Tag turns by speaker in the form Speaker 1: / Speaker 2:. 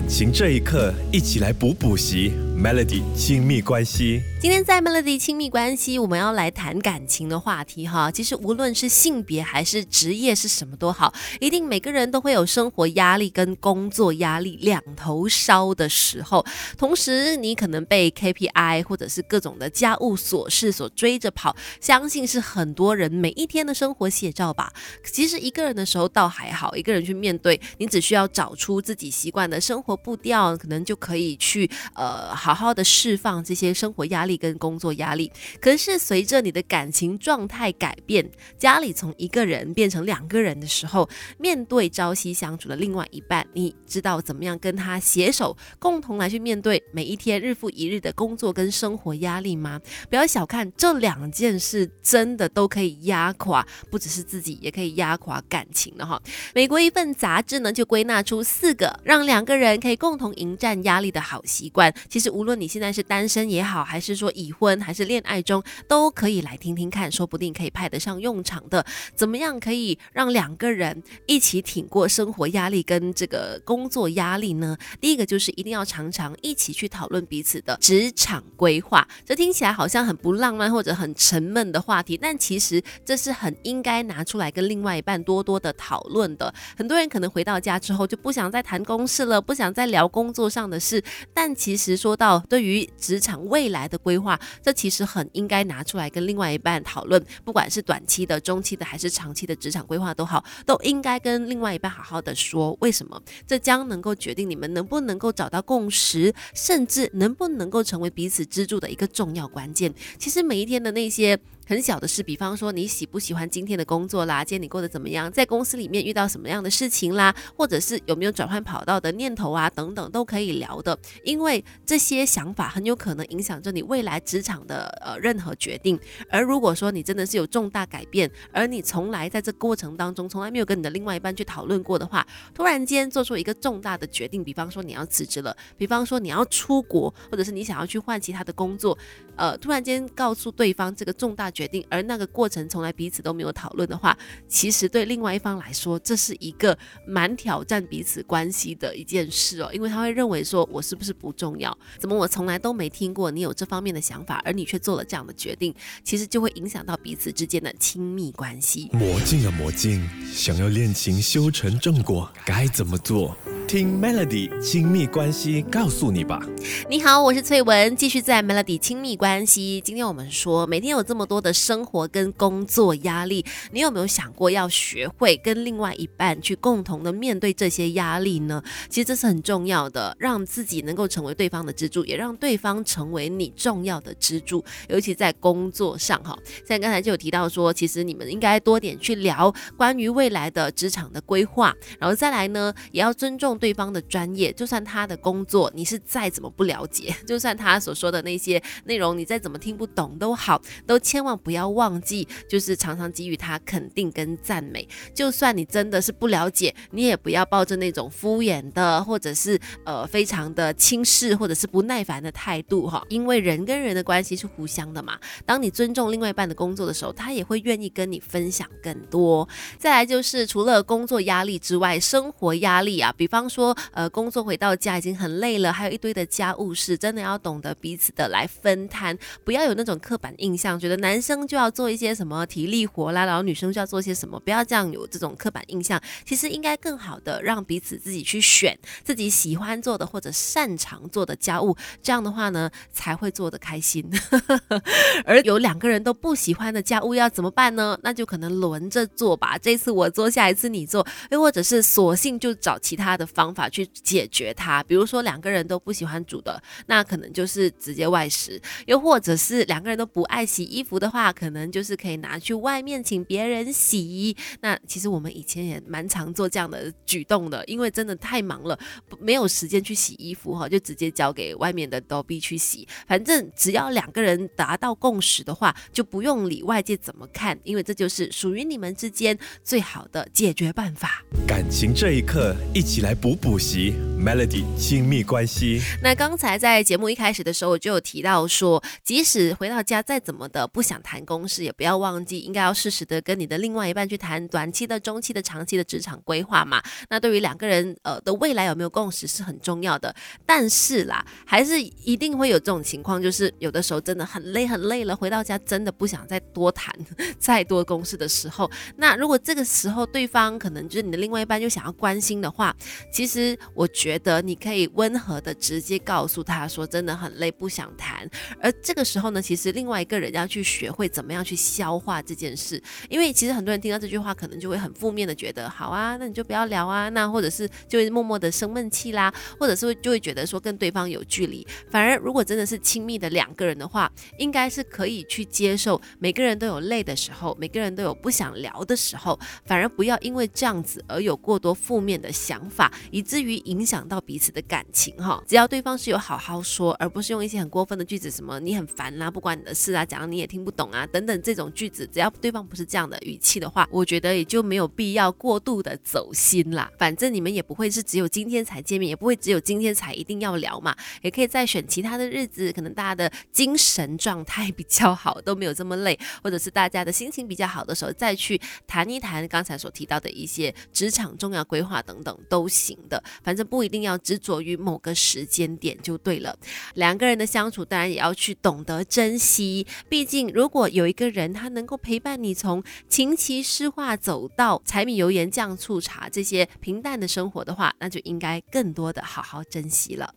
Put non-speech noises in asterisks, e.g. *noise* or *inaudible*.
Speaker 1: 感情这一刻，一起来补补习。Melody 亲密关系，
Speaker 2: 今天在 Melody 亲密关系，我们要来谈感情的话题哈。其实无论是性别还是职业是什么都好，一定每个人都会有生活压力跟工作压力两头烧的时候。同时，你可能被 KPI 或者是各种的家务琐事所追着跑，相信是很多人每一天的生活写照吧。其实一个人的时候倒还好，一个人去面对，你只需要找出自己习惯的生活步调，可能就可以去呃好。好好的释放这些生活压力跟工作压力，可是随着你的感情状态改变，家里从一个人变成两个人的时候，面对朝夕相处的另外一半，你知道怎么样跟他携手，共同来去面对每一天日复一日的工作跟生活压力吗？不要小看这两件事，真的都可以压垮，不只是自己，也可以压垮感情的哈。美国一份杂志呢，就归纳出四个让两个人可以共同迎战压力的好习惯。其实。无无论你现在是单身也好，还是说已婚，还是恋爱中，都可以来听听看，说不定可以派得上用场的。怎么样可以让两个人一起挺过生活压力跟这个工作压力呢？第一个就是一定要常常一起去讨论彼此的职场规划。这听起来好像很不浪漫或者很沉闷的话题，但其实这是很应该拿出来跟另外一半多多的讨论的。很多人可能回到家之后就不想再谈公事了，不想再聊工作上的事，但其实说到对于职场未来的规划，这其实很应该拿出来跟另外一半讨论，不管是短期的、中期的还是长期的职场规划都好，都应该跟另外一半好好的说。为什么？这将能够决定你们能不能够找到共识，甚至能不能够成为彼此支柱的一个重要关键。其实每一天的那些。很小的事，比方说你喜不喜欢今天的工作啦，今天你过得怎么样，在公司里面遇到什么样的事情啦，或者是有没有转换跑道的念头啊，等等都可以聊的，因为这些想法很有可能影响着你未来职场的呃任何决定。而如果说你真的是有重大改变，而你从来在这过程当中从来没有跟你的另外一半去讨论过的话，突然间做出一个重大的决定，比方说你要辞职了，比方说你要出国，或者是你想要去换其他的工作，呃，突然间告诉对方这个重大。决决定，而那个过程从来彼此都没有讨论的话，其实对另外一方来说，这是一个蛮挑战彼此关系的一件事哦，因为他会认为说，我是不是不重要？怎么我从来都没听过你有这方面的想法，而你却做了这样的决定？其实就会影响到彼此之间的亲密关系。
Speaker 1: 魔镜啊魔镜，想要恋情修成正果，该怎么做？听 Melody 亲密关系告诉你吧。
Speaker 2: 你好，我是翠文，继续在 Melody 亲密关系。今天我们说，每天有这么多的生活跟工作压力，你有没有想过要学会跟另外一半去共同的面对这些压力呢？其实这是很重要的，让自己能够成为对方的支柱，也让对方成为你重要的支柱。尤其在工作上，哈，像刚才就有提到说，其实你们应该多点去聊关于未来的职场的规划，然后再来呢，也要尊重。对方的专业，就算他的工作你是再怎么不了解，就算他所说的那些内容你再怎么听不懂都好，都千万不要忘记，就是常常给予他肯定跟赞美。就算你真的是不了解，你也不要抱着那种敷衍的，或者是呃非常的轻视或者是不耐烦的态度哈。因为人跟人的关系是互相的嘛。当你尊重另外一半的工作的时候，他也会愿意跟你分享更多。再来就是除了工作压力之外，生活压力啊，比方。说呃，工作回到家已经很累了，还有一堆的家务事，真的要懂得彼此的来分摊，不要有那种刻板印象，觉得男生就要做一些什么体力活啦，然后女生就要做些什么，不要这样有这种刻板印象。其实应该更好的让彼此自己去选自己喜欢做的或者擅长做的家务，这样的话呢才会做得开心。*laughs* 而有两个人都不喜欢的家务要怎么办呢？那就可能轮着做吧，这次我做，下一次你做，又或者是索性就找其他的方。法去解决它，比如说两个人都不喜欢煮的，那可能就是直接外食；又或者是两个人都不爱洗衣服的话，可能就是可以拿去外面请别人洗。那其实我们以前也蛮常做这样的举动的，因为真的太忙了，没有时间去洗衣服哈，就直接交给外面的 Dobby 去洗。反正只要两个人达到共识的话，就不用理外界怎么看，因为这就是属于你们之间最好的解决办法。
Speaker 1: 感情这一刻，一起来。补补习，Melody 亲密关系。
Speaker 2: 那刚才在节目一开始的时候，我就有提到说，即使回到家再怎么的不想谈公事，也不要忘记应该要适时的跟你的另外一半去谈短期的、中期的、长期的职场规划嘛。那对于两个人呃的未来有没有共识是很重要的。但是啦，还是一定会有这种情况，就是有的时候真的很累很累了，回到家真的不想再多谈 *laughs* 再多公事的时候，那如果这个时候对方可能就是你的另外一半又想要关心的话，其实我觉得你可以温和的直接告诉他说，真的很累，不想谈。而这个时候呢，其实另外一个人要去学会怎么样去消化这件事，因为其实很多人听到这句话，可能就会很负面的觉得，好啊，那你就不要聊啊，那或者是就会默默的生闷气啦，或者是会就会觉得说跟对方有距离。反而如果真的是亲密的两个人的话，应该是可以去接受每个人都有累的时候，每个人都有不想聊的时候，反而不要因为这样子而有过多负面的想法。以至于影响到彼此的感情哈，只要对方是有好好说，而不是用一些很过分的句子，什么你很烦啦，不关你的事啊，讲你也听不懂啊，等等这种句子，只要对方不是这样的语气的话，我觉得也就没有必要过度的走心啦。反正你们也不会是只有今天才见面，也不会只有今天才一定要聊嘛，也可以再选其他的日子，可能大家的精神状态比较好，都没有这么累，或者是大家的心情比较好的时候，再去谈一谈刚才所提到的一些职场重要规划等等都行的，反正不一定要执着于某个时间点就对了。两个人的相处，当然也要去懂得珍惜。毕竟，如果有一个人他能够陪伴你从琴棋诗画走到柴米油盐酱醋茶这些平淡的生活的话，那就应该更多的好好珍惜了。